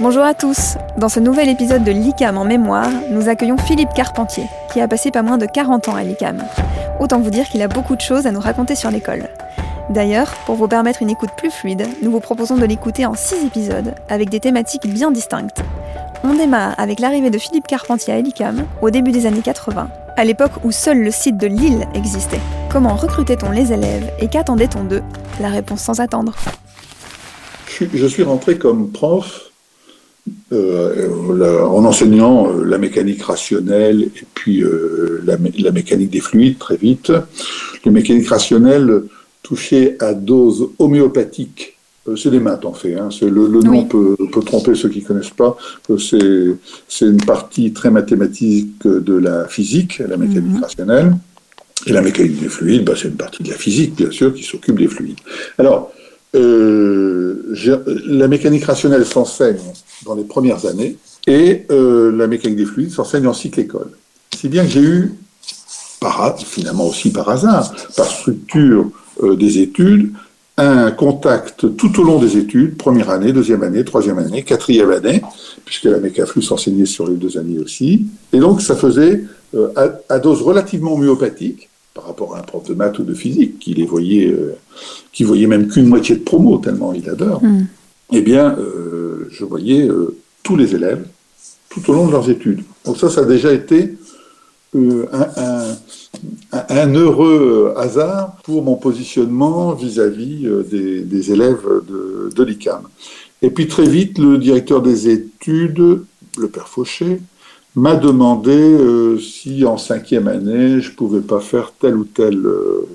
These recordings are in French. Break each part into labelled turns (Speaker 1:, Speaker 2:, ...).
Speaker 1: Bonjour à tous. Dans ce nouvel épisode de l'ICAM en mémoire, nous accueillons Philippe Carpentier, qui a passé pas moins de 40 ans à l'ICAM. Autant vous dire qu'il a beaucoup de choses à nous raconter sur l'école. D'ailleurs, pour vous permettre une écoute plus fluide, nous vous proposons de l'écouter en 6 épisodes, avec des thématiques bien distinctes. On démarre avec l'arrivée de Philippe Carpentier à l'ICAM au début des années 80, à l'époque où seul le site de Lille existait. Comment recrutait-on les élèves et qu'attendait-on d'eux? La réponse sans attendre.
Speaker 2: Je suis rentré comme prof euh, en enseignant euh, la mécanique rationnelle et puis euh, la, la, mécanique des fluides très vite. Les mécaniques rationnelles touchées à dose homéopathique c'est des maths en fait. Hein. Le, le, nom peut, peut, tromper ceux qui ne connaissent pas. C'est une partie très mathématique de la physique, la mécanique mhm. rationnelle. Et la mécanique des fluides, bah, c'est une partie de la physique, bien sûr, qui s'occupe des fluides. Alors, la mécanique rationnelle s'enseigne dans les premières années et euh, la mécanique des fluides s'enseigne en cycle école. Si bien que j'ai eu, par, finalement aussi par hasard, par structure euh, des études, un contact tout au long des études, première année, deuxième année, troisième année, quatrième année, puisque la mécaflux s'enseignait sur les deux années aussi. Et donc, ça faisait, euh, à, dose relativement myopathique, par rapport à un prof de maths ou de physique, qui les voyait, euh, qui voyait même qu'une moitié de promo, tellement il adore, mm. eh bien, euh, je voyais tous les élèves tout au long de leurs études. Donc ça, ça a déjà été un, un, heureux hasard pour mon positionnement vis-à-vis euh, des, élèves de, de l'ICAM. Et puis très vite, le directeur des études, le père Fauché, m'a demandé euh, si en cinquième année, je pouvais pas faire telle ou telle euh,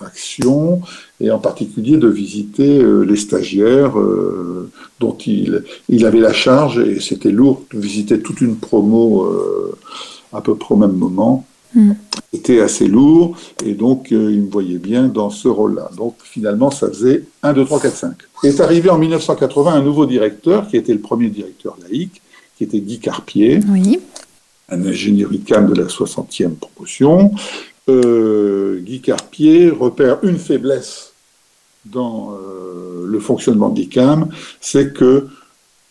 Speaker 2: action, et en particulier de visiter les stagiaires dont il, il avait la charge, et c'était lourd de visiter toute une promo à peu près au même moment. C'était mm. assez lourd et donc euh, il me voyait bien dans ce rôle-là. Donc finalement, ça faisait 1, 2, 3, 4, 5. Est arrivé en 1980 un nouveau directeur qui était le premier directeur laïque, qui était Guy Carpier, oui. un ingénieur ICAM de la 60e promotion. Euh, Guy Carpier repère une faiblesse dans euh, le fonctionnement d'ICAM, c'est que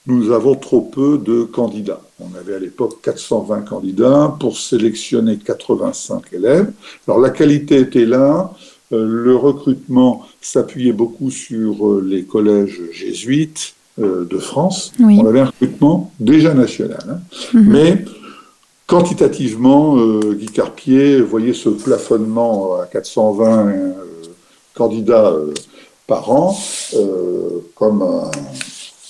Speaker 2: nous avons trop peu de candidats. On avait à l'époque 420 candidats pour sélectionner 85 élèves. Alors la qualité était là, euh, le recrutement s'appuyait beaucoup sur les collèges jésuites euh, de France. On avait un recrutement déjà national. Hein. Mhm. Mais quantitativement, Guy Carpier voyait ce plafonnement à 420 candidats par an comme un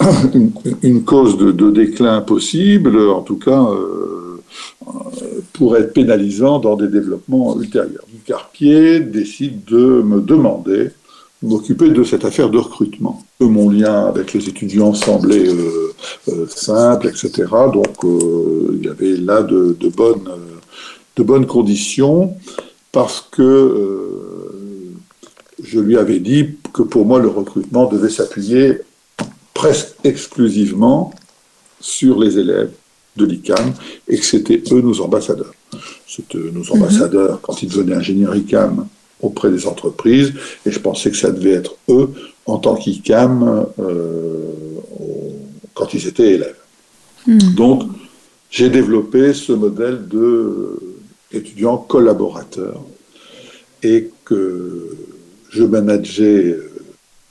Speaker 2: une, cause de, déclin possible, en tout cas, euh, pour être pénalisant dans des développements ultérieurs. Du Carpier décide de me demander de m'occuper de cette affaire de recrutement. Mon lien avec les étudiants semblait euh, euh, simple, etc. Donc il y avait là de, bonnes, de bonnes conditions parce que je lui avais dit que pour moi le recrutement devait s'appuyer presque exclusivement sur les élèves de l'ICAM et que c'était eux nos ambassadeurs. C'était nos mhm. ambassadeurs quand ils devenaient ingénieurs ICAM auprès des entreprises et je pensais que ça devait être eux en tant qu'ICAM euh, quand ils étaient élèves. Mhm. Donc j'ai développé ce modèle de étudiant collaborateur et que je manageais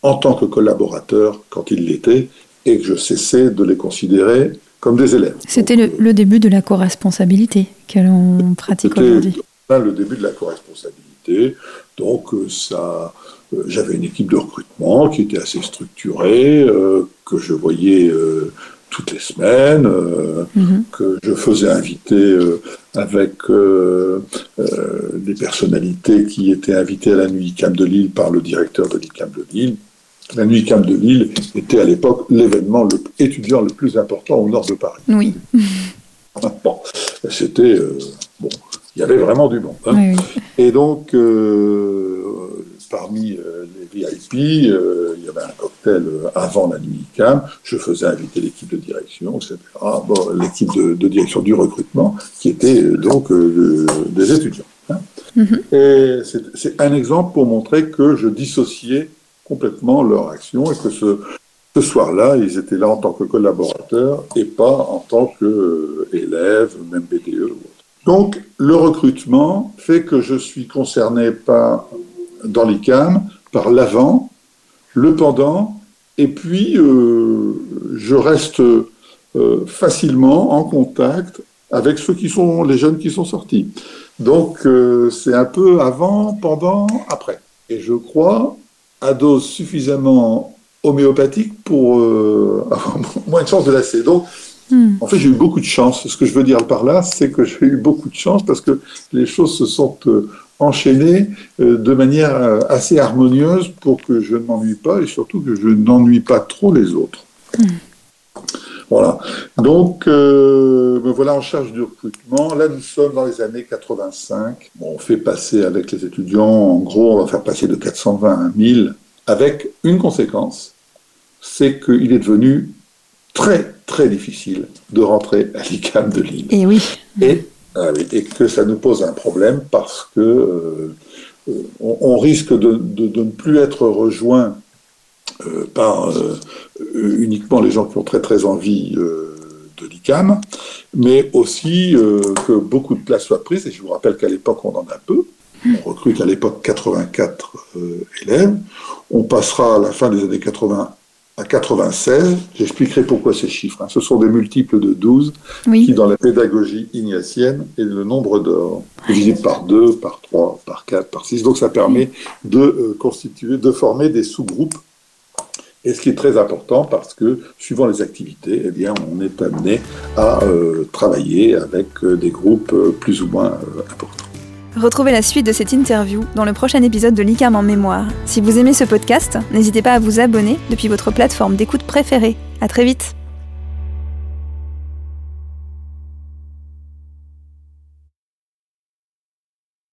Speaker 2: en tant que collaborateur quand ils l'étaient et que je cessais de les considérer comme des élèves.
Speaker 1: C'était le, début de la co-responsabilité que l'on pratique aujourd'hui.
Speaker 2: le début de la co-responsabilité. Donc euh, ça, euh, j'avais une équipe de recrutement qui était assez structurée, euh, que je voyais toutes les semaines, mhm. que je faisais inviter avec des personnalités qui étaient invitées à la nuit ICAM de Lille par le directeur de l'ICAM de Lille, la nuit Camp de Lille était à l'époque l'événement étudiant le plus important au nord de Paris.
Speaker 1: Oui.
Speaker 2: Bon, c'était euh, bon, il y avait vraiment du monde. Hein. Et donc, euh, parmi euh, les VIP, il y avait un cocktail avant la nuit Cam. Je faisais inviter l'équipe de direction, etc. Bon, l'équipe de, direction du recrutement, qui était donc des étudiants. Hein. Mm-hmm. Et c'est un exemple pour montrer que je dissociais complètement leur action et que ce Ce soir-là, ils étaient là en tant que collaborateurs et pas en tant qu'élèves, même BDE. Donc, le recrutement fait que je suis concerné par, dans l'ICAM par l'avant, le pendant, et puis euh, je reste euh, facilement en contact avec ceux qui sont les jeunes qui sont sortis. Donc, euh, c'est un peu avant, pendant, après. Et je crois à dose suffisamment homéopathique pour avoir moins de chance de lasser. Donc, hmm. en fait, j'ai eu beaucoup de chance. Ce que je veux dire par là, c'est que j'ai eu beaucoup de chance parce que les choses se sont euh, enchaînées euh, de manière assez harmonieuse pour que je ne m'ennuie pas et surtout que je n'ennuie pas trop les autres. Hmm. Voilà. Donc, me voilà en charge du recrutement. Là, nous sommes dans les années 85. on fait passer avec les étudiants, en gros, on va faire passer de 420 à 1000 avec une conséquence, c'est qu'il est devenu très très difficile de rentrer à l'ICAM de Lille.
Speaker 1: Et oui.
Speaker 2: Et, ah et, que ça nous pose un problème parce que euh, on, risque de, ne plus être rejoint euh, par euh, uniquement les gens qui ont très très envie de l'ICAM, mais aussi que beaucoup de places soient prises. Et je vous rappelle qu'à l'époque, on en a peu. On recrute à l'époque 84 élèves. On passera à la fin des années 80 à 96. J'expliquerai pourquoi ces chiffres. Hein. Ce sont des multiples de 12 qui, dans la pédagogie ignatienne, est le nombre d'or, divisé par 2, par 3, par 4, par 6. Donc ça permet de euh, constituer, de former des sous-groupes. Et ce qui est très important parce que, suivant les activités, eh bien, on est amené à euh, travailler avec euh, des groupes plus ou moins importants.
Speaker 1: Retrouvez la suite de cette interview dans le prochain épisode de l'ICAM en mémoire. Si vous aimez ce podcast, n'hésitez pas à vous abonner depuis votre plateforme d'écoute préférée. À très vite